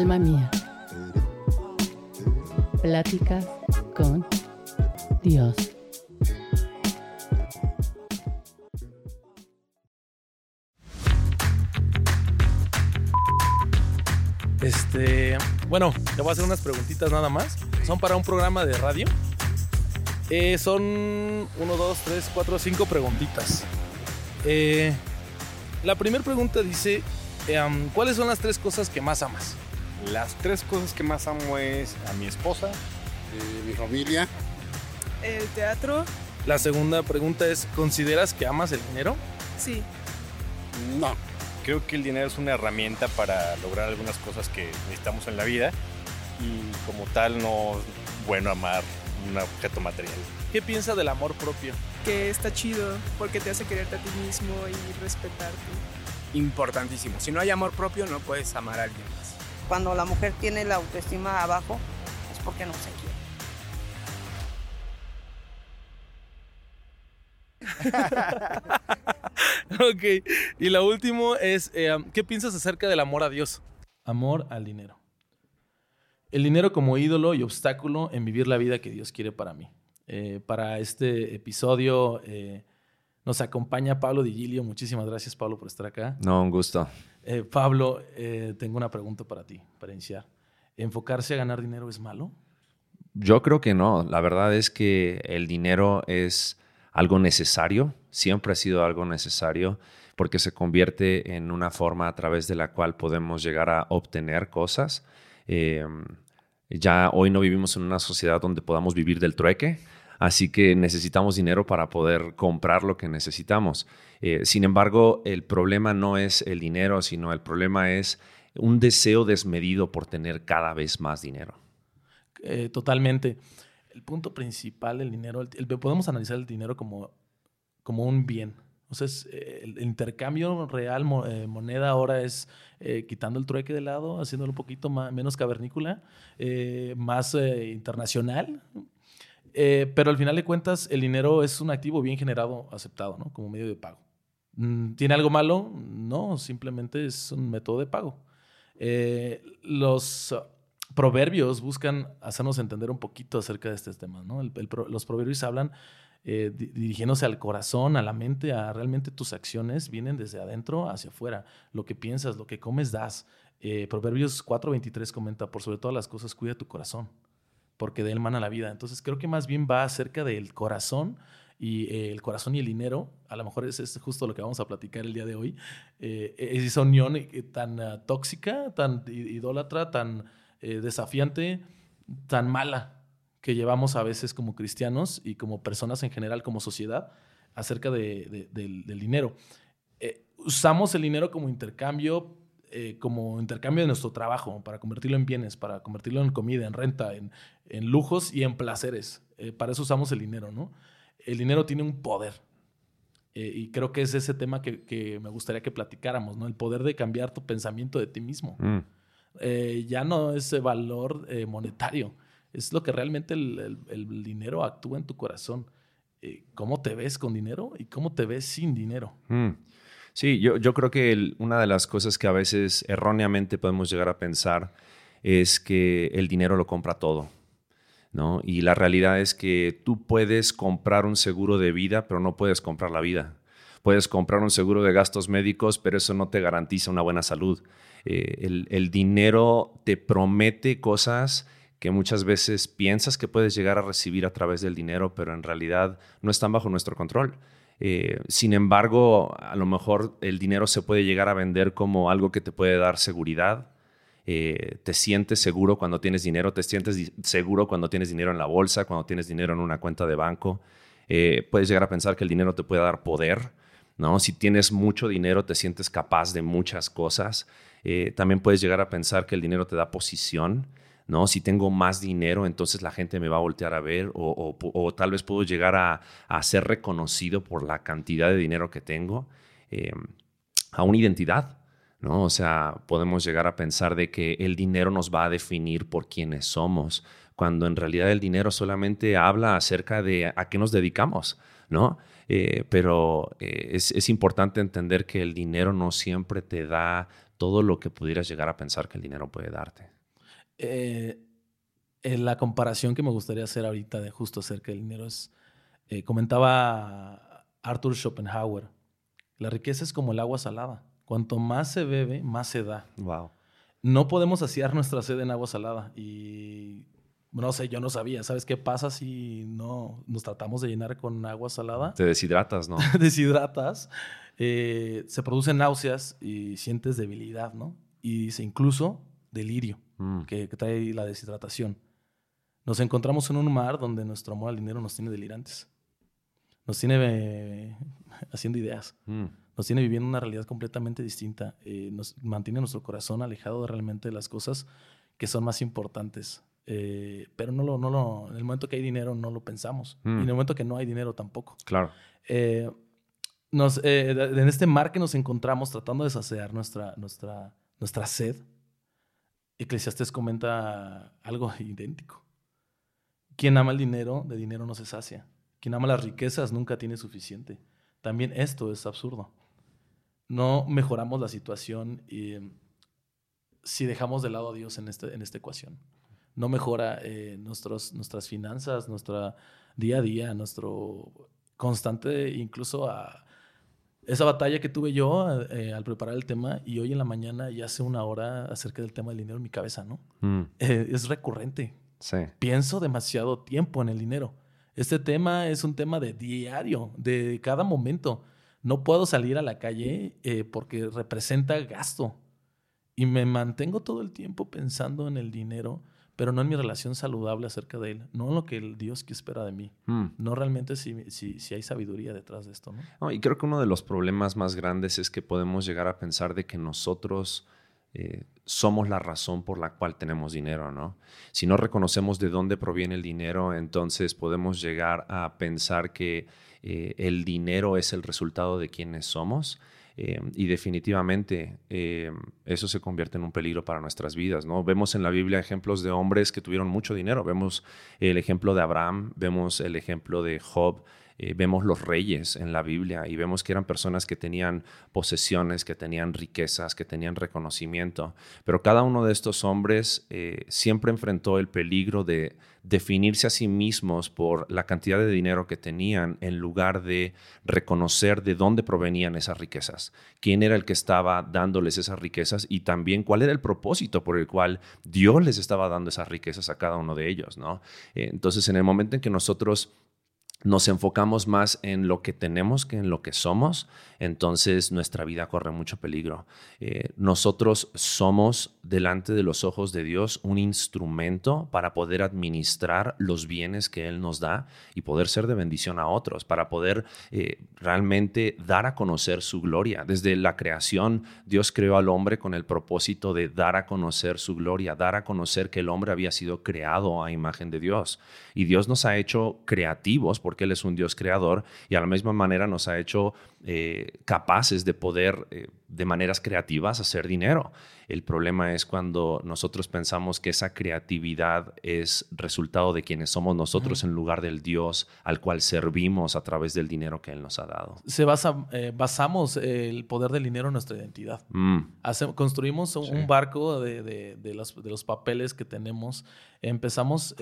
Alma mía. Pláticas con Dios. Este, bueno, te voy a hacer unas preguntitas nada más. Son para un programa de radio. Eh, son 1, 2, 3, 4, 5 preguntitas. Eh, la primera pregunta dice, eh, ¿cuáles son las tres cosas que más amas? Las tres cosas que más amo es a mi esposa, eh, mi familia. El teatro, La segunda pregunta es, ¿consideras que amas el dinero? sí. No. Creo que el dinero es una herramienta para lograr algunas cosas que necesitamos en la vida y como tal no es bueno amar un objeto material. ¿Qué piensa del amor propio? Que está chido porque te hace quererte a ti mismo y respetarte. importantísimo. Si no hay amor propio, no puedes amar a alguien más. Cuando la mujer tiene la autoestima abajo, es porque no se quiere. ok, y la última es, eh, ¿qué piensas acerca del amor a Dios? Amor al dinero. El dinero como ídolo y obstáculo en vivir la vida que Dios quiere para mí. Eh, para este episodio eh, nos acompaña Pablo Digilio. Muchísimas gracias, Pablo, por estar acá. No, un gusto. Eh, Pablo, eh, tengo una pregunta para ti, para iniciar. ¿Enfocarse a ganar dinero es malo? Yo creo que no. La verdad es que el dinero es algo necesario, siempre ha sido algo necesario, porque se convierte en una forma a través de la cual podemos llegar a obtener cosas. Eh, ya hoy no vivimos en una sociedad donde podamos vivir del trueque, así que necesitamos dinero para poder comprar lo que necesitamos. Eh, sin embargo, el problema no es el dinero, sino el problema es un deseo desmedido por tener cada vez más dinero. Eh, totalmente. El punto principal del dinero, el- podemos analizar el dinero como, como un bien. O sea, es, eh, el, intercambio real, mo- moneda ahora es quitando el trueque de lado, haciéndolo un poquito ma- menos cavernícola, más internacional. Eh, pero al final de cuentas, el dinero es un activo bien generado, aceptado, ¿no? Como medio de pago. Mm, ¿Tiene algo malo? No, simplemente es un método de pago. Eh, los uh, proverbios buscan hacernos entender un poquito acerca de estos temas, ¿no? Los proverbios hablan eh, di- dirigiéndose al corazón, a la mente, a realmente tus acciones vienen desde adentro hacia afuera. Lo que piensas, lo que comes, das. Eh, proverbios 4.23 comenta, por sobre todas las cosas, cuida tu corazón, porque de él mana la vida. Entonces creo que más bien va acerca del corazón y eh, el corazón y el dinero, a lo mejor es, es justo lo que vamos a platicar el día de hoy, eh, es esa unión eh, tan ah, tóxica, tan idólatra, tan desafiante, tan mala que llevamos a veces como cristianos y como personas en general, como sociedad, acerca de- de- del, dinero. Usamos el dinero como intercambio, eh, como intercambio de nuestro trabajo, para convertirlo en bienes, para convertirlo en comida, en renta, en, en lujos y en placeres. Eh, para eso usamos el dinero, ¿no? El dinero tiene un poder. Eh, y creo que es ese tema que, que me gustaría que platicáramos, ¿no? El poder de cambiar tu pensamiento de ti mismo. Mm. Eh, ya no es eh, valor eh, monetario, es lo que realmente el, el- el dinero actúa en tu corazón. ¿Cómo te ves con dinero y cómo te ves sin dinero? Mm. Sí, yo, creo que una de las cosas que a veces erróneamente podemos llegar a pensar es que el dinero lo compra todo. ¿no? Y la realidad es que tú puedes comprar un seguro de vida, pero no puedes comprar la vida. Puedes comprar un seguro de gastos médicos, pero eso no te garantiza una buena salud. Eh, el dinero te promete cosas que muchas veces piensas que puedes llegar a recibir a través del dinero, pero en realidad no están bajo nuestro control. Eh, sin embargo, a lo mejor el dinero se puede llegar a vender como algo que te puede dar seguridad. Eh, te sientes seguro cuando tienes dinero, te sientes seguro cuando tienes dinero en la bolsa, cuando tienes dinero en una cuenta de banco. Eh, puedes llegar a pensar que el dinero te puede dar poder, ¿no? Si tienes mucho dinero, te sientes capaz de muchas cosas. También puedes llegar a pensar que el dinero te da posición, ¿no? Si tengo más dinero, entonces la gente me va a voltear a ver o, o tal vez puedo llegar a, a ser reconocido por la cantidad de dinero que tengo, eh, a una identidad, ¿no? O sea, podemos llegar a pensar de que el dinero nos va a definir por quiénes somos, cuando en realidad el dinero solamente habla acerca de a qué nos dedicamos, ¿no? Eh, pero eh, es, es importante entender que el dinero no siempre te da todo lo que pudieras llegar a pensar que el dinero puede darte. Eh, eh, la comparación que me gustaría hacer ahorita de justo acerca del dinero es, eh, comentaba Arthur Schopenhauer, la riqueza es como el agua salada. Cuanto más se bebe, más se da. Wow. No podemos saciar nuestra sed en agua salada. Y no sé, yo no sabía. ¿Sabes qué pasa si no nos tratamos de llenar con agua salada? Te deshidratas, ¿no? Deshidratas, eh, se producen náuseas y sientes debilidad, ¿no? Y dice incluso delirio, Mm. que, que trae la deshidratación. Nos encontramos en un mar donde nuestro amor al dinero nos tiene delirantes. Nos tiene eh, haciendo ideas. Mm. Nos tiene viviendo una realidad completamente distinta. eh, nos mantiene nuestro corazón alejado de realmente de las cosas que son más importantes. Eh, pero no lo, no lo, en el momento que hay dinero no lo pensamos. Mm. Y en el momento que no hay dinero tampoco. Claro. Nos, eh, en este mar que nos encontramos tratando de saciar nuestra, nuestra, nuestra sed, Eclesiastes comenta algo idéntico. Quien ama el dinero, de dinero no se sacia. Quien ama las riquezas nunca tiene suficiente. También esto es absurdo. No mejoramos la situación y, si dejamos de lado a Dios en, este, en esta ecuación. No mejora eh, nuestros, nuestras finanzas, nuestra día a día, nuestro constante, incluso a esa batalla que tuve yo eh, al preparar el tema y hoy en la mañana ya hace una hora acerca del tema del dinero en mi cabeza, ¿no? Mm. Eh, es recurrente. Sí. Pienso demasiado tiempo en el dinero. Este tema es un tema de diario, de cada momento. No puedo salir a la calle eh, porque representa gasto. Y me mantengo todo el tiempo pensando en el dinero, pero no en mi relación saludable acerca de él. No en lo que el Dios que espera de mí. Mm. No realmente si, si, si hay sabiduría detrás de esto, ¿no? No, y creo que uno de los problemas más grandes es que podemos llegar a pensar de que nosotros eh, somos la razón por la cual tenemos dinero, ¿no? Si no reconocemos de dónde proviene el dinero, entonces podemos llegar a pensar que eh, el dinero es el resultado de quienes somos. Eh, y definitivamente eh, eso se convierte en un peligro para nuestras vidas, ¿no? Vemos en la Biblia ejemplos de hombres que tuvieron mucho dinero. Vemos el ejemplo de Abraham, vemos el ejemplo de Job, eh, vemos los reyes en la Biblia y vemos que eran personas que tenían posesiones, que tenían riquezas, que tenían reconocimiento. Pero cada uno de estos hombres eh, siempre enfrentó el peligro de definirse a sí mismos por la cantidad de dinero que tenían en lugar de reconocer de dónde provenían esas riquezas, quién era el que estaba dándoles esas riquezas y también cuál era el propósito por el cual Dios les estaba dando esas riquezas a cada uno de ellos, ¿no? Eh, entonces, en el momento en que nosotros nos enfocamos más en lo que tenemos que en lo que somos, entonces nuestra vida corre mucho peligro. Eh, nosotros somos delante de los ojos de Dios un instrumento para poder administrar los bienes que Él nos da y poder ser de bendición a otros, para poder eh, realmente dar a conocer su gloria. Desde la creación, Dios creó al hombre con el propósito de dar a conocer su gloria, dar a conocer que el hombre había sido creado a imagen de Dios. Y Dios nos ha hecho creativos porque Él es un Dios creador y a la misma manera nos ha hecho eh, capaces de poder eh, de maneras creativas hacer dinero. El problema es cuando nosotros pensamos que esa creatividad es resultado de quienes somos nosotros en lugar del Dios al cual servimos a través del dinero que Él nos ha dado. Se basa, eh, basamos el poder del dinero en nuestra identidad. Mm, Hace- construimos un, Sí. un barco de, de- de los, de los papeles que tenemos. Empezamos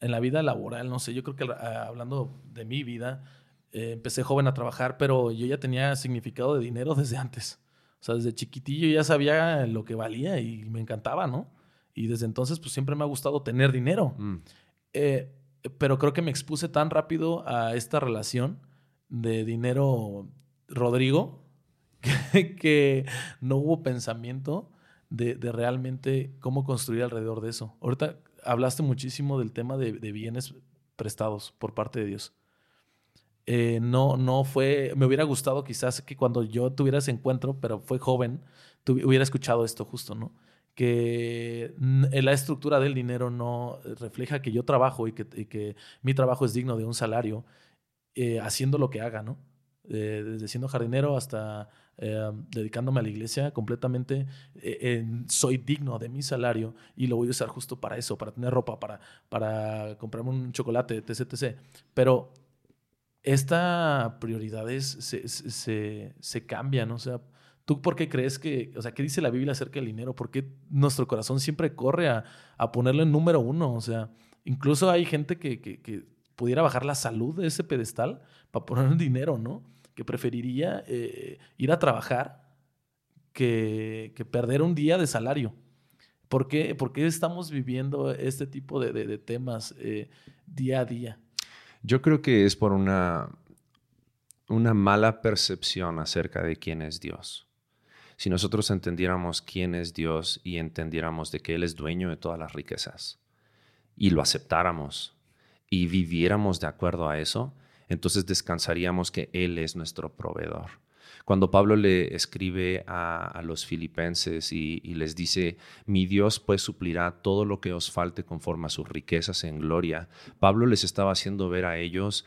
en la vida laboral, no sé, yo creo que hablando de mi vida, eh, empecé joven a trabajar, pero yo ya tenía significado de dinero desde antes. O sea, desde chiquitillo ya sabía lo que valía y me encantaba, ¿no? Y desde entonces, pues siempre me ha gustado tener dinero. mm, Eh, pero creo que me expuse tan rápido a esta relación de dinero Rodrigo que, que no hubo pensamiento de, de realmente cómo construir alrededor de eso. Ahorita hablaste muchísimo del tema de, bienes prestados por parte de Dios. Eh, no, no fue, me hubiera gustado quizás que cuando yo tuviera ese encuentro, pero fue joven, hubiera escuchado esto justo, ¿no? Que mm, la estructura del dinero no refleja que yo trabajo y que, mi trabajo es digno de un salario eh, haciendo lo que haga, ¿no? Eh, desde siendo jardinero hasta eh, dedicándome a la iglesia completamente, eh, soy digno de mi salario y lo voy a usar justo para eso, para tener ropa, para, para comprarme un chocolate, etc, etc. Pero esta prioridades se, se, se, cambian, o sea, ¿Tú por qué crees que, o sea, qué dice la Biblia acerca del dinero? ¿Por qué nuestro corazón siempre corre a, a ponerlo en número uno? O sea, incluso hay gente que, que, que pudiera bajar la salud de ese pedestal para poner dinero, ¿no? Que preferiría eh, ir a trabajar que, que, perder un día de salario. ¿Por qué, por qué estamos viviendo este tipo de, de, temas eh, día a día? Yo creo que es por una, una mala percepción acerca de quién es Dios. Si nosotros entendiéramos quién es Dios y entendiéramos de que Él es dueño de todas las riquezas y lo aceptáramos y viviéramos de acuerdo a eso, entonces descansaríamos que Él es nuestro proveedor. Cuando Pablo le escribe a, los filipenses y, les dice, mi Dios pues suplirá todo lo que os falte conforme a sus riquezas en gloria, Pablo les estaba haciendo ver a ellos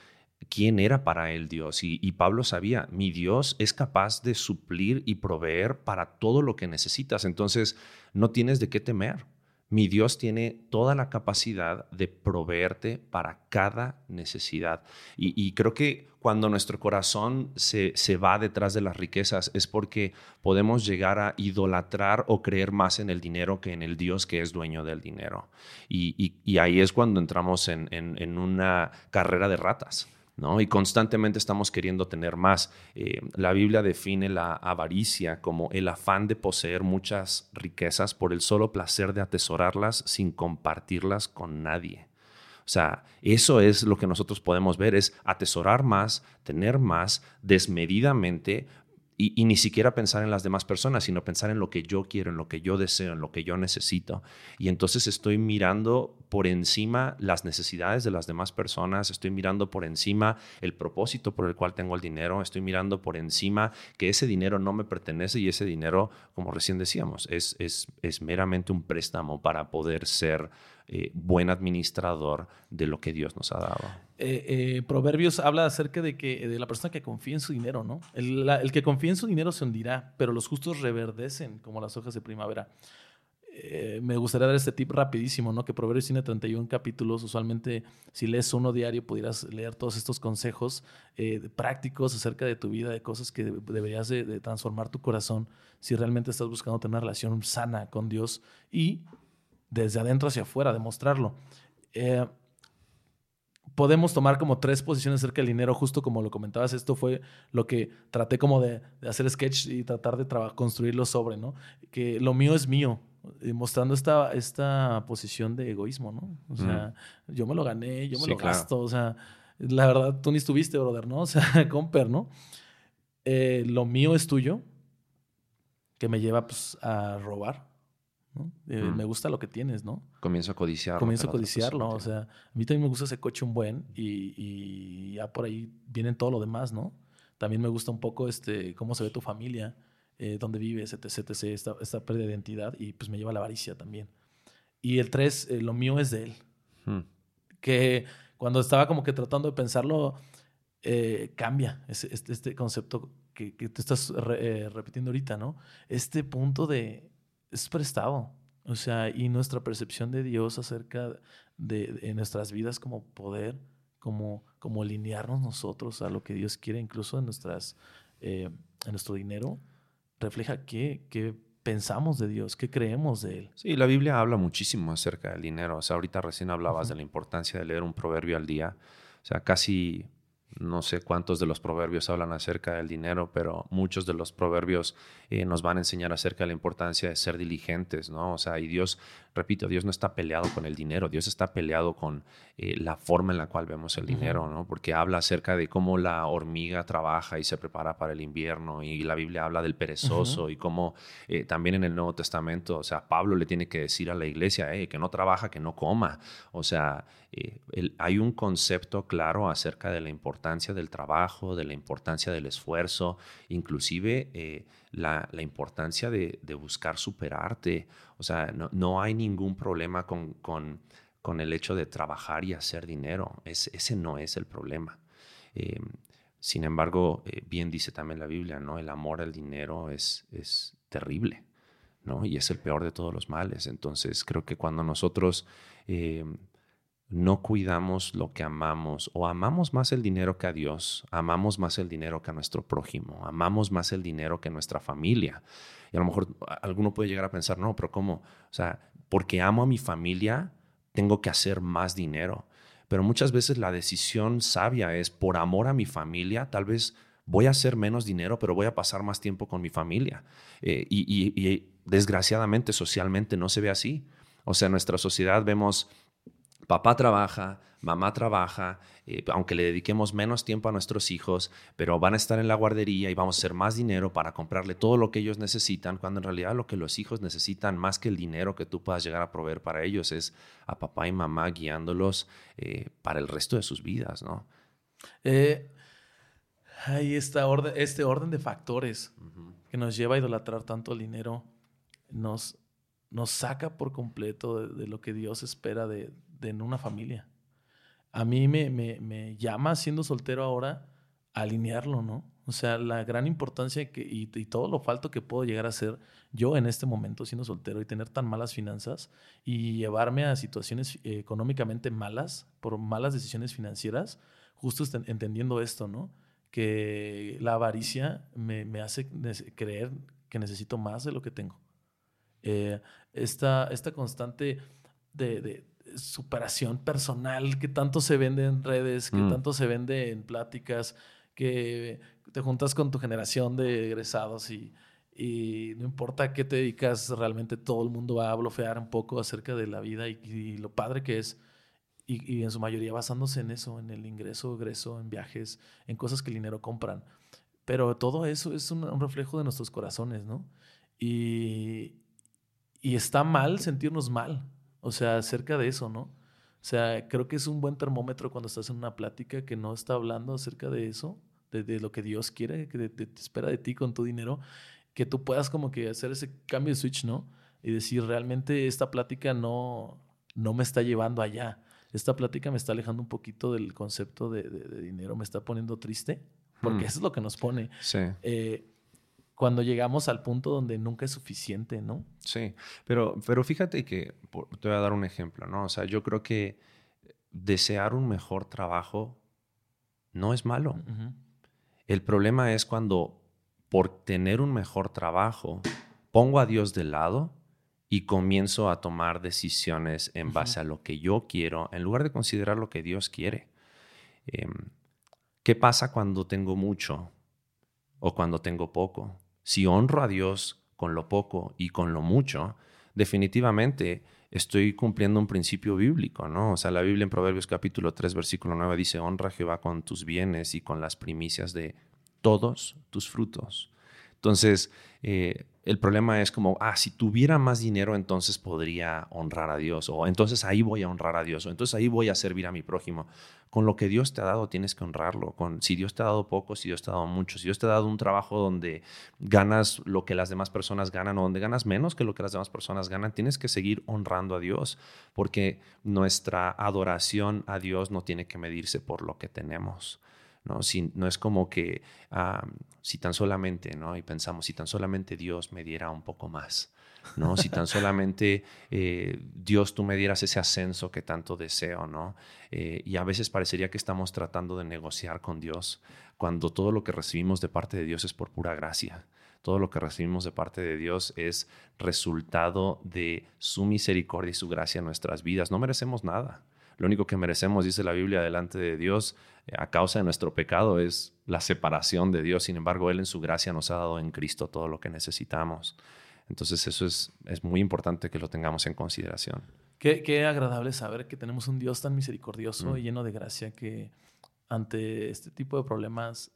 quién era para él Dios. Y, Pablo sabía, mi Dios es capaz de suplir y proveer para todo lo que necesitas. Entonces, no tienes de qué temer. Mi Dios tiene toda la capacidad de proveerte para cada necesidad. Y, creo que cuando nuestro corazón se, se, va detrás de las riquezas es porque podemos llegar a idolatrar o creer más en el dinero que en el Dios que es dueño del dinero. Y, y, ahí es cuando entramos en, en, en una carrera de ratas. Y constantemente estamos queriendo tener más. Eh, la Biblia define la avaricia como el afán de poseer muchas riquezas por el solo placer de atesorarlas sin compartirlas con nadie. O sea, eso es lo que nosotros podemos ver, es atesorar más, tener más desmedidamente y, ni siquiera pensar en las demás personas, sino pensar en lo que yo quiero, en lo que yo deseo, en lo que yo necesito. Y entonces estoy mirando por encima las necesidades de las demás personas, estoy mirando por encima el propósito por el cual tengo el dinero, estoy mirando por encima que ese dinero no me pertenece y ese dinero, como recién decíamos, es, es, es meramente un préstamo para poder ser eh, buen administrador de lo que Dios nos ha dado. Eh, eh, Proverbios habla acerca de que de la persona que confía en su dinero, ¿no? El, que confía en su dinero se hundirá, pero los justos reverdecen como las hojas de primavera. Eh, me gustaría dar este tip rapidísimo, ¿no? Que Proverbios tiene 31 capítulos. Usualmente, si lees uno diario, pudieras leer todos estos consejos prácticos acerca de tu vida, de cosas que deberías de, de transformar tu corazón si realmente estás buscando tener una relación sana con Dios y desde adentro hacia afuera, demostrarlo. Eh, podemos tomar como tres posiciones acerca del dinero, justo como lo comentabas, esto fue lo que traté como de, de hacer sketch y tratar de construirlo sobre, ¿no? Que lo mío es mío, mostrando esta, esta posición de egoísmo, ¿no? O sea, mm. yo me lo gané, yo me sí, lo gasto, o sea, la verdad, tú ni estuviste, brother, ¿no? O sea, comper, ¿no? Eh, lo mío es tuyo, que me lleva pues, a robar, ¿no? Eh, mm. Me gusta lo que tienes, ¿no? Comienzo a codiciarlo. Comienzo a codiciarlo. O sea, a mí también me gusta ese coche un buen y, y, ya por ahí vienen todo lo demás, ¿no? También me gusta un poco este, cómo se ve tu familia, eh, dónde vives, etc, etc, esta, esta pérdida de identidad y pues me lleva a la avaricia también. Y el tres, eh, lo mío es de él. Hmm. Que cuando estaba como que tratando de pensarlo, eh, cambia este, este, concepto que, que te estás re, repitiendo ahorita, ¿no? Este punto de es prestado. O sea, y nuestra percepción de Dios acerca de, de nuestras vidas como poder, como, como alinearnos nosotros a lo que Dios quiere, incluso en, nuestras, eh, en nuestro dinero, refleja qué, qué pensamos de Dios, qué creemos de Él. Sí, la Biblia habla muchísimo acerca del dinero. O sea, ahorita recién hablabas uh -huh. de la importancia de leer un proverbio al día. O sea, casi no sé cuántos de los proverbios hablan acerca del dinero, pero muchos de los proverbios eh, nos van a enseñar acerca de la importancia de ser diligentes, ¿no? O sea, y Dios, repito, Dios no está peleado con el dinero, Dios está peleado con eh, la forma en la cual vemos el dinero, ¿no? Porque habla acerca de cómo la hormiga trabaja y se prepara para el invierno, y la Biblia habla del perezoso, uh -huh. y cómo eh, también en el Nuevo Testamento, o sea, Pablo le tiene que decir a la iglesia, que no trabaja, que no coma. O sea, el, hay un concepto claro acerca de la importancia del trabajo, de la importancia del esfuerzo, inclusive eh, la, importancia de, buscar superarte. O sea, no, no hay ningún problema con, con, el hecho de trabajar y hacer dinero. Es, ese no es el problema. Eh, sin embargo, eh, bien dice también la Biblia, ¿no? El amor al dinero es, es terrible, ¿no? Y es el peor de todos los males. Entonces, creo que cuando nosotros... no cuidamos lo que amamos o amamos más el dinero que a Dios, amamos más el dinero que a nuestro prójimo, amamos más el dinero que nuestra familia. Y a lo mejor alguno puede llegar a pensar, no, pero ¿cómo? O sea, porque amo a mi familia, tengo que hacer más dinero. Pero muchas veces la decisión sabia es, por amor a mi familia, tal vez voy a hacer menos dinero, pero voy a pasar más tiempo con mi familia. Eh, y, y desgraciadamente, socialmente no se ve así. O sea, en nuestra sociedad vemos papá trabaja, mamá trabaja, eh, aunque le dediquemos menos tiempo a nuestros hijos, pero van a estar en la guardería y vamos a hacer más dinero para comprarle todo lo que ellos necesitan, cuando en realidad lo que los hijos necesitan más que el dinero que tú puedas llegar a proveer para ellos es a papá y mamá guiándolos eh, para el resto de sus vidas, ¿no? Eh, hay esta orden, este orden de factores que nos lleva a idolatrar tanto el dinero, nos, nos saca por completo de lo que Dios espera de, en una familia. A mí me, me, llama, siendo soltero ahora, alinearlo, ¿no? O sea, la gran importancia que, y, todo lo falto que puedo llegar a ser yo en este momento siendo soltero y tener tan malas finanzas y llevarme a situaciones eh, económicamente malas por malas decisiones financieras, justo entendiendo esto, ¿no? Que la avaricia me, hace creer que necesito más de lo que tengo. Eh, esta, esta constante de, superación personal que tanto se vende en redes, que mm. tanto se vende en pláticas, que te juntas con tu generación de egresados y, no importa qué te dedicas, realmente todo el mundo va a blofear un poco acerca de la vida y, lo padre que es. Y, en su mayoría basándose en eso, en el ingreso, egreso, en viajes, en cosas que el dinero compran. Pero todo eso es un, un reflejo de nuestros corazones, ¿no? Y, y está mal sentirnos mal. O sea, acerca de eso, ¿no? O sea, creo que es un buen termómetro cuando estás en una plática que no está hablando acerca de eso, de, lo que Dios quiere, que te, espera de ti con tu dinero, que tú puedas como que hacer ese cambio de switch, ¿no? Y decir, realmente esta plática no, no me está llevando allá. Esta plática me está alejando un poquito del concepto de, dinero, me está poniendo triste, porque hmm. eso es lo que nos pone. Sí. Eh, cuando llegamos al punto donde nunca es suficiente, ¿no? Sí, pero, pero fíjate que, te voy a dar un ejemplo, ¿no? O sea, yo creo que desear un mejor trabajo no es malo. El problema es cuando por tener un mejor trabajo pongo a Dios de lado y comienzo a tomar decisiones en base a lo que yo quiero en lugar de considerar lo que Dios quiere. Em, ¿Qué pasa cuando tengo mucho o cuando tengo poco? Si honro a Dios con lo poco y con lo mucho, definitivamente estoy cumpliendo un principio bíblico, ¿no? O sea, la Biblia en Proverbios capítulo 3, versículo 9 dice, honra a Jehová con tus bienes y con las primicias de todos tus frutos. Entonces, eh, el problema es como, ah, si tuviera más dinero, entonces podría honrar a Dios, o entonces ahí voy a honrar a Dios, o entonces ahí voy a servir a mi prójimo. Con lo que Dios te ha dado tienes que honrarlo. Con, si Dios te ha dado poco, si Dios te ha dado mucho, si Dios te ha dado un trabajo donde ganas lo que las demás personas ganan o donde ganas menos que lo que las demás personas ganan, tienes que seguir honrando a Dios, porque nuestra adoración a Dios no tiene que medirse por lo que tenemos. ¿No? Si, no es como que si tan solamente, ¿no? Y pensamos, si tan solamente Dios me diera un poco más, ¿no? Si tan solamente eh, Dios tú me dieras ese ascenso que tanto deseo, ¿no? Eh, y a veces parecería que estamos tratando de negociar con Dios cuando todo lo que recibimos de parte de Dios es por pura gracia. Todo lo que recibimos de parte de Dios es resultado de su misericordia y su gracia en nuestras vidas. No merecemos nada. Lo único que merecemos, dice la Biblia, delante de Dios eh, a causa de nuestro pecado es la separación de Dios. Sin embargo, Él en su gracia nos ha dado en Cristo todo lo que necesitamos. Entonces eso es, es muy importante que lo tengamos en consideración. Qué, agradable saber que tenemos un Dios tan misericordioso mm. y lleno de gracia que ante este tipo de problemas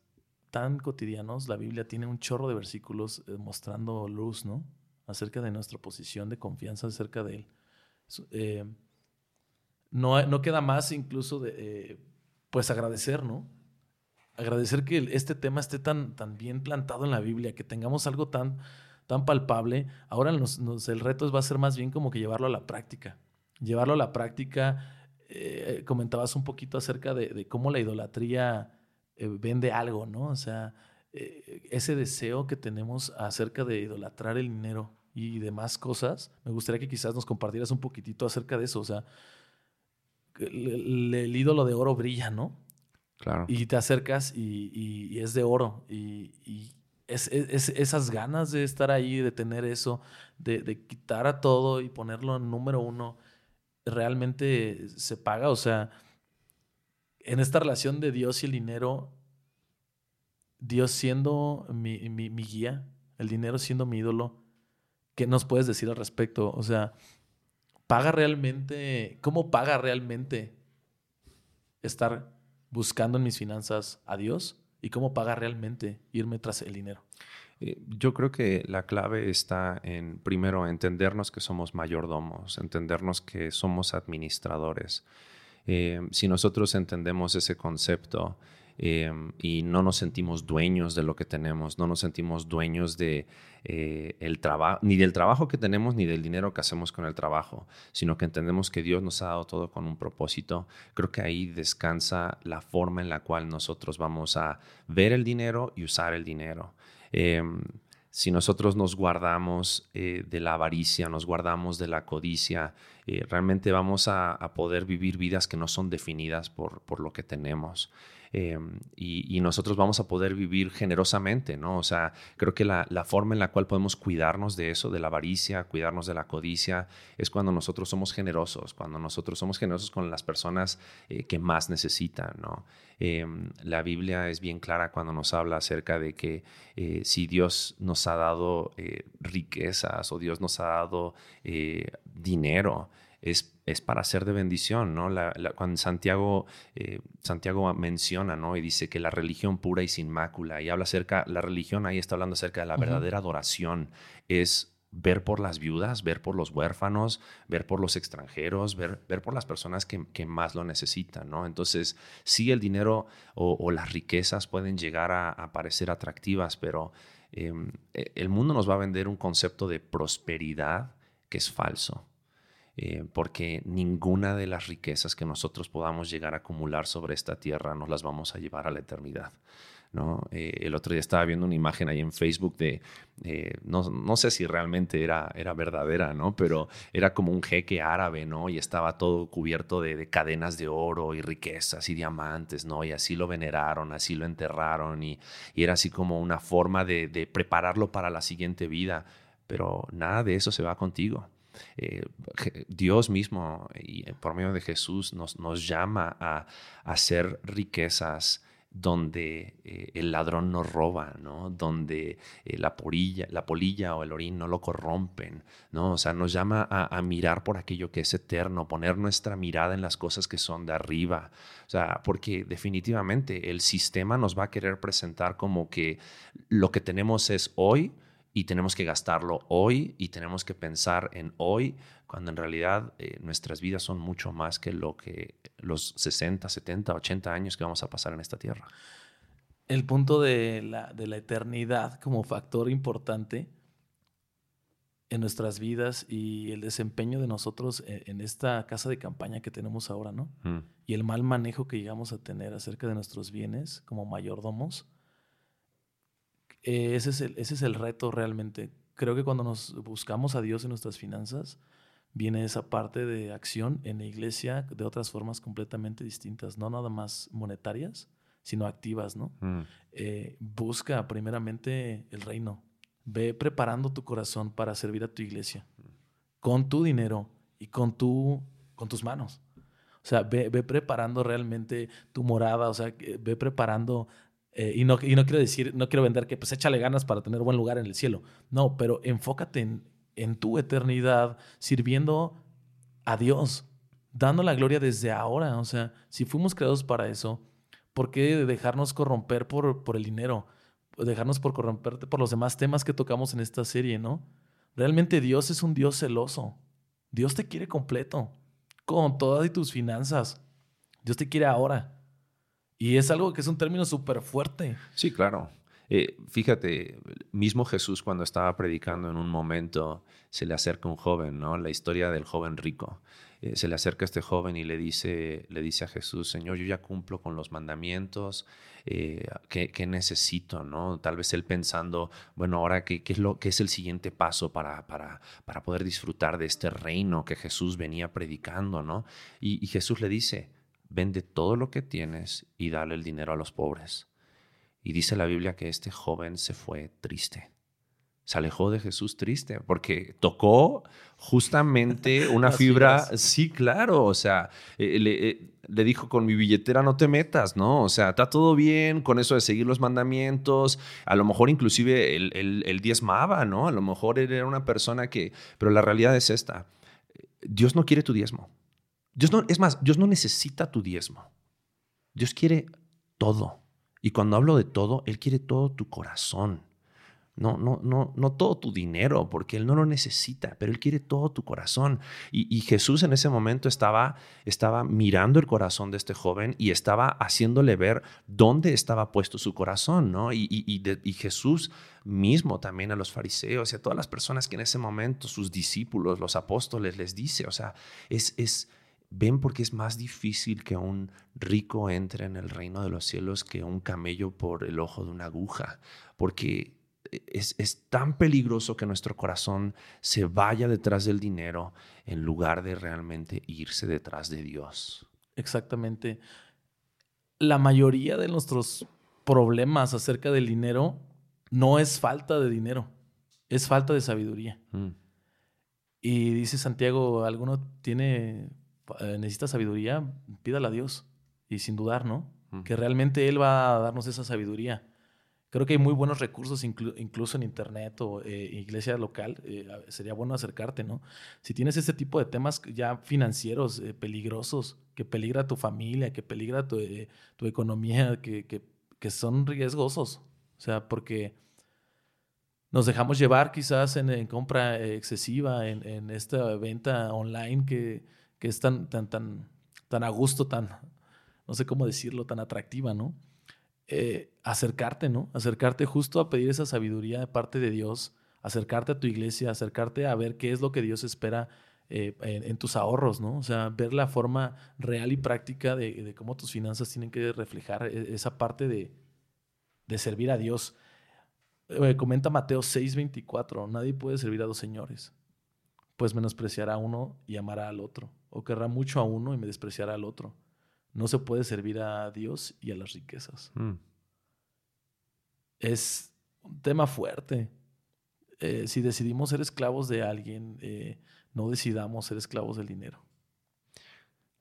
tan cotidianos, la Biblia tiene un chorro de versículos eh, mostrando luz, ¿no? Acerca de nuestra posición de confianza acerca de Él. Eh, no, no queda más incluso de, eh, pues agradecer, ¿no? Agradecer que este tema esté tan, tan bien plantado en la Biblia, que tengamos algo tan, tan palpable. Ahora el reto va a ser más bien como que llevarlo a la práctica. Llevarlo a la práctica. Eh, comentabas un poquito acerca de, cómo la idolatría eh, vende algo, ¿no? O sea, ese deseo que tenemos acerca de idolatrar el dinero y demás cosas, me gustaría que quizás nos compartieras un poquitito acerca de eso. O sea, el, el ídolo de oro brilla, ¿no? Claro. Y te acercas y, y- y es de oro. Y, y es, es- es- esas ganas de estar ahí, de tener eso, de, de quitar a todo y ponerlo en número uno, realmente se paga. O sea, en esta relación de Dios y el dinero, Dios siendo mi, mi- mi guía, el dinero siendo mi ídolo, ¿qué nos puedes decir al respecto? O sea, ¿paga realmente, cómo paga realmente estar buscando en mis finanzas a Dios? ¿Y cómo paga realmente irme tras el dinero? Eh, Yo creo que la clave está en, primero, entendernos que somos mayordomos, entendernos que somos administradores. Eh, si nosotros entendemos ese concepto eh, y no nos sentimos dueños de lo que tenemos, no nos sentimos dueños de eh, el ni del trabajo que tenemos, ni del dinero que hacemos con el trabajo, sino que entendemos que Dios nos ha dado todo con un propósito, creo que ahí descansa la forma en la cual nosotros vamos a ver el dinero y usar el dinero. Eh, si nosotros nos guardamos eh, de la avaricia, nos guardamos de la codicia, eh, realmente vamos a, a poder vivir vidas que no son definidas por, por lo que tenemos. Eh, y, nosotros vamos a poder vivir generosamente, ¿no? O sea, creo que la, forma en la cual podemos cuidarnos de eso, de la avaricia, cuidarnos de la codicia, es cuando nosotros somos generosos, cuando nosotros somos generosos con las personas eh, que más necesitan, ¿no? Eh, la Biblia es bien clara cuando nos habla acerca de que eh, si Dios nos ha dado eh, riquezas o Dios nos ha dado dinero, es, es para ser de bendición, ¿no? La- la- cuando Santiago, eh, Santiago menciona, ¿no? Y dice que la religión pura y sin mácula, y habla acerca, la religión ahí está hablando acerca de la verdadera adoración, es ver por las viudas, ver por los huérfanos, ver por los extranjeros, ver, ver por las personas que, que más lo necesitan, ¿no? Entonces, sí, el dinero o, o las riquezas pueden llegar a, a parecer atractivas, pero eh, el mundo nos va a vender un concepto de prosperidad que es falso. Eh, porque ninguna de las riquezas que nosotros podamos llegar a acumular sobre esta tierra nos las vamos a llevar a la eternidad. ¿no? Eh, el otro día estaba viendo una imagen ahí en Facebook de, eh, no, sé si realmente era, era verdadera, ¿no? pero era como un jeque árabe ¿no? y estaba todo cubierto de, de cadenas de oro y riquezas y diamantes, ¿no? y así lo veneraron, así lo enterraron y, era así como una forma de prepararlo para la siguiente vida, pero nada de eso se va contigo. Eh, Dios mismo, y eh, por medio de Jesús, nos, nos llama a, hacer riquezas donde eh, el ladrón no roba, ¿no? Donde la, polilla, la polilla o el orín no lo corrompen, ¿no? O sea, nos llama a, a mirar por aquello que es eterno, poner nuestra mirada en las cosas que son de arriba. O sea, porque definitivamente el sistema nos va a querer presentar como que lo que tenemos es hoy, y tenemos que gastarlo hoy y tenemos que pensar en hoy, cuando en realidad eh, nuestras vidas son mucho más que lo que los 60, 70, 80 años que vamos a pasar en esta tierra. El punto de la, de la eternidad como factor importante en nuestras vidas y el desempeño de nosotros e- en esta casa de campaña que tenemos ahora, ¿no? Mm. Y el mal manejo que llegamos a tener acerca de nuestros bienes como mayordomos. Eh, ese, es el, ese es el reto realmente. Creo que cuando nos buscamos a Dios en nuestras finanzas, viene esa parte de acción en la iglesia de otras formas completamente distintas, no nada más monetarias, sino activas, ¿no? Mm. eh, busca primeramente el reino. Ve preparando tu corazón para servir a tu iglesia con tu dinero y con, tu, con tus manos. O sea, ve, ve preparando realmente tu morada, o sea, ve preparando, eh, y, no, y no quiero decir, no quiero vender que pues échale ganas para tener buen lugar en el cielo. No, pero enfócate en, en tu eternidad sirviendo a Dios, dando la gloria desde ahora. O sea, si fuimos creados para eso, ¿por qué dejarnos corromper por, por el dinero? Dejarnos por corromperte por los demás temas que tocamos en esta serie, ¿no? Realmente Dios es un Dios celoso. Dios te quiere completo, con todas tus finanzas. Dios te quiere ahora. Y es algo que es un término súper fuerte. Sí, claro. Eh, fíjate, mismo Jesús cuando estaba predicando en un momento, se le acerca un joven, ¿no? La historia del joven rico. Eh, se le acerca este joven y le dice, le dice a Jesús, Señor, yo ya cumplo con los mandamientos, eh, ¿qué, necesito? ¿no? Tal vez él pensando, bueno, ahora, ¿qué, es, lo, qué es el siguiente paso para, para, para, poder disfrutar de este reino que Jesús venía predicando? ¿no? Y Jesús le dice, vende todo lo que tienes y dale el dinero a los pobres. Y dice la Biblia que este joven se fue triste. Se alejó de Jesús triste porque tocó justamente una fibra. Sí, claro. O sea, eh, eh, le, dijo con mi billetera no te metas, ¿no? O sea, está todo bien con eso de seguir los mandamientos. A lo mejor inclusive el diezmaba, ¿no? A lo mejor era una persona que... Pero la realidad es esta. Dios no quiere tu diezmo. Dios no, es más, Dios no necesita tu diezmo. Dios quiere todo. Y cuando hablo de todo, Él quiere todo tu corazón. No, no, no, no todo tu dinero, porque Él no lo necesita, pero Él quiere todo tu corazón. Y, Jesús en ese momento estaba, estaba mirando el corazón de este joven y estaba haciéndole ver dónde estaba puesto su corazón, ¿no? Y, y, Jesús mismo también a los fariseos y a todas las personas que en ese momento, sus discípulos, los apóstoles, les dice, o sea, es, es, ven porque es más difícil que un rico entre en el reino de los cielos que un camello por el ojo de una aguja, porque es, tan peligroso que nuestro corazón se vaya detrás del dinero en lugar de realmente irse detrás de Dios. Exactamente. La mayoría de nuestros problemas acerca del dinero no es falta de dinero, es falta de sabiduría. Mm. Y dice Santiago, alguno tiene eh, necesita sabiduría, pídala a Dios. Y sin dudar, ¿no? Mm. Que realmente Él va a darnos esa sabiduría. Creo que hay muy buenos recursos, incluso en internet o eh, iglesia local. Eh, sería bueno acercarte, ¿no? Si tienes ese tipo de temas ya financieros peligrosos, que peligra tu familia, que peligra tu, tu economía, que, que, que, son riesgosos. O sea, porque nos dejamos llevar quizás en, compra excesiva, en, en, esta venta online que que es tan, tan, tan, tan a gusto, tan, no sé cómo decirlo, tan atractiva, ¿no? Eh, acercarte, ¿no? Acercarte justo a pedir esa sabiduría de parte de Dios, acercarte a tu iglesia, acercarte a ver qué es lo que Dios espera eh, en, tus ahorros, ¿no? O sea, ver la forma real y práctica de, cómo tus finanzas tienen que reflejar e, esa parte de, de servir a Dios. Eh, comenta Mateo 6:24, nadie puede servir a dos señores, pues menospreciará a uno y amará al otro, o querrá mucho a uno y me despreciará al otro. No se puede servir a Dios y a las riquezas. Mm. Es un tema fuerte. Eh, si decidimos ser esclavos de alguien, eh, no decidamos ser esclavos del dinero.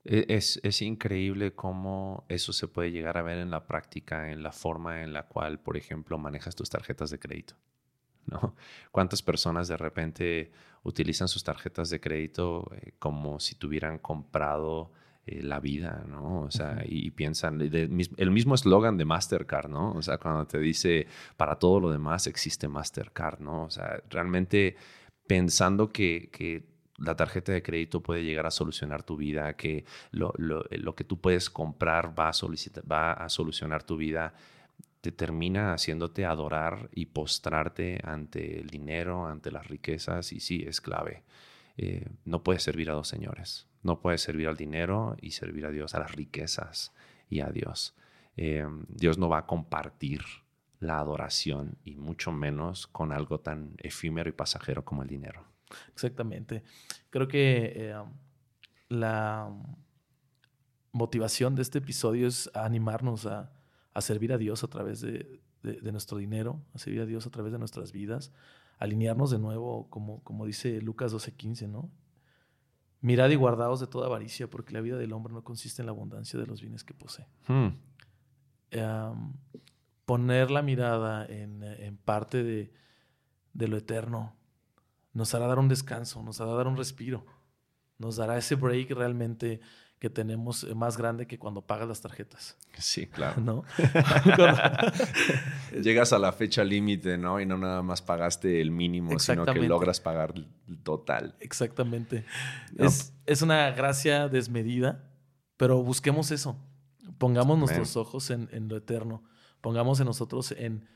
E, es, es, increíble cómo eso se puede llegar a ver en la práctica, en la forma en la cual, por ejemplo, manejas tus tarjetas de crédito. ¿No? ¿Cuántas personas de repente utilizan sus tarjetas de crédito eh, como si tuvieran comprado eh, la vida, ¿no? O sea, y, piensan, el mismo eslogan de Mastercard, ¿no? O sea, cuando te dice, para todo lo demás existe Mastercard, ¿no? O sea, realmente pensando que, la tarjeta de crédito puede llegar a solucionar tu vida, que lo, que tú puedes comprar va a, va a solucionar tu vida te termina haciéndote adorar y postrarte ante el dinero, ante las riquezas, y sí, es clave. Eh, no puedes servir a dos señores. No puedes servir al dinero y servir a Dios, a las riquezas y a Dios. Eh, Dios no va a compartir la adoración y mucho menos con algo tan efímero y pasajero como el dinero. Exactamente. Creo que eh, la motivación de este episodio es animarnos a, a servir a Dios a través de, nuestro dinero, a servir a Dios a través de nuestras vidas, alinearnos de nuevo, como, como dice Lucas 12:15, ¿no? Mirad y guardaos de toda avaricia, porque la vida del hombre no consiste en la abundancia de los bienes que posee. Hmm. poner la mirada en, parte de, de, lo eterno nos hará dar un descanso, nos hará dar un respiro, nos dará ese break realmente que tenemos eh, más grande que cuando pagas las tarjetas. Sí, claro. ¿No? Llegas a la fecha límite, ¿no? Y no nada más pagaste el mínimo, sino que logras pagar el total. Exactamente. Es, es, una gracia desmedida, pero busquemos eso. Pongamos nuestros ojos en, en, lo eterno. Pongamos en nosotros en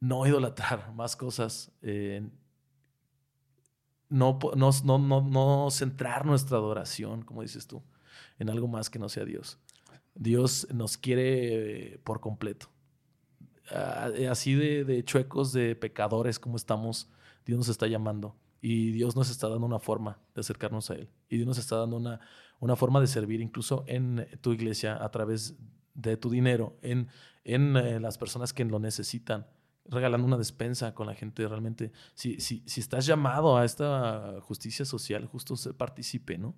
no idolatrar más cosas, eh, no, no, no, no centrar nuestra adoración, como dices tú, en algo más que no sea Dios. Dios nos quiere eh, por completo. Ah, así de, de, chuecos, de pecadores como estamos, Dios nos está llamando. Y Dios nos está dando una forma de acercarnos a Él. Y Dios nos está dando una, una forma de servir, incluso en tu iglesia, a través de tu dinero, en, en eh, las personas que lo necesitan regalando una despensa con la gente realmente. Si, si, si estás llamado a esta justicia social, justo se participe, ¿no?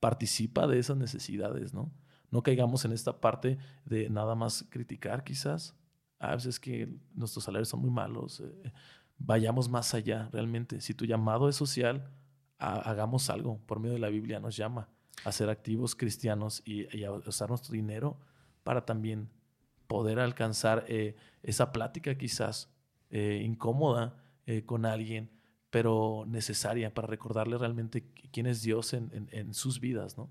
Participa de esas necesidades, ¿no? No caigamos en esta parte de nada más criticar, quizás. A veces que nuestros salarios son muy malos. Eh, vayamos más allá, realmente. Si tu llamado es social, hagamos algo. Por medio de la Biblia nos llama a ser activos cristianos y, a usar nuestro dinero para también poder alcanzar eh, esa plática quizás eh, incómoda eh, con alguien, pero necesaria para recordarle realmente quién es Dios en, sus vidas, ¿no?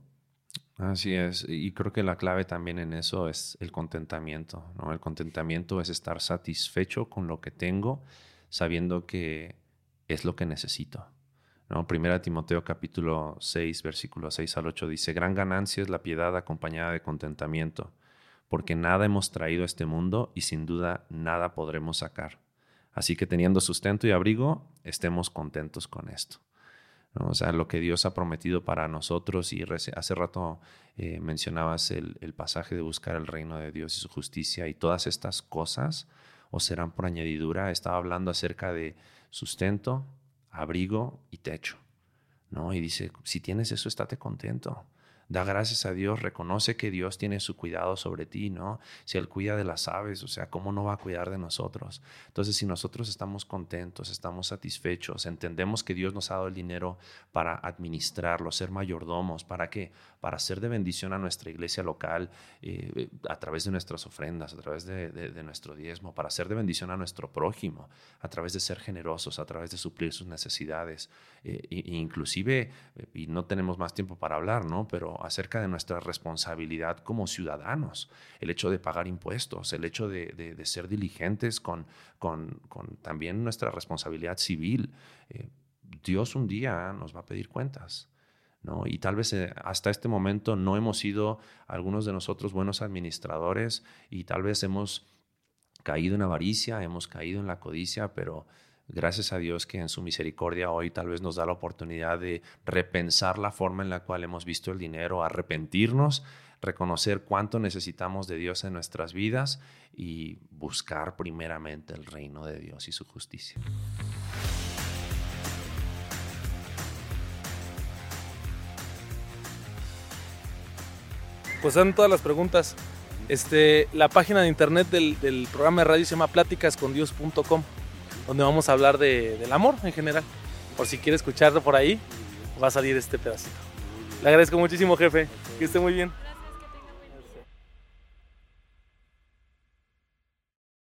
Así es, y creo que la clave también en eso es el contentamiento, ¿no? El contentamiento es estar satisfecho con lo que tengo, sabiendo que es lo que necesito. ¿no? Primera Timoteo capítulo 6, versículo 6 al 8 dice, gran ganancia es la piedad acompañada de contentamiento porque nada hemos traído a este mundo y sin duda nada podremos sacar. Así que teniendo sustento y abrigo, estemos contentos con esto. O sea, lo que Dios ha prometido para nosotros, y hace rato eh, mencionabas el, el, pasaje de buscar el reino de Dios y su justicia, y todas estas cosas os serán por añadidura. Estaba hablando acerca de sustento, abrigo y techo. ¿no? Y dice, si tienes eso, estate contento da gracias a Dios, reconoce que Dios tiene su cuidado sobre ti, ¿no? Si Él cuida de las aves, o sea, ¿cómo no va a cuidar de nosotros? Entonces, si nosotros estamos contentos, estamos satisfechos, entendemos que Dios nos ha dado el dinero para administrarlo, ser mayordomos, ¿para qué? Para ser de bendición a nuestra iglesia local eh, a través de nuestras ofrendas, a través de, nuestro diezmo, para ser de bendición a nuestro prójimo, a través de ser generosos, a través de suplir sus necesidades, eh, inclusive, eh, y no tenemos más tiempo para hablar, ¿no? Pero acerca de nuestra responsabilidad como ciudadanos, el hecho de pagar impuestos, el hecho de, ser diligentes con, con, también nuestra responsabilidad civil. Eh, Dios un día nos va a pedir cuentas. Y tal vez eh, hasta este momento no hemos sido algunos de nosotros buenos administradores y tal vez hemos caído en avaricia, hemos caído en la codicia, pero Gracias a Dios que en su misericordia hoy tal vez nos da la oportunidad de repensar la forma en la cual hemos visto el dinero, arrepentirnos, reconocer cuánto necesitamos de Dios en nuestras vidas y buscar primeramente el reino de Dios y su justicia. Pues son todas las preguntas. Este, la página de internet del, del programa de radio se llama pláticascondios.com donde vamos a hablar de, del amor en general. Por si quiere escucharlo por ahí, va a salir este pedacito. Le agradezco muchísimo, jefe. Que esté muy bien.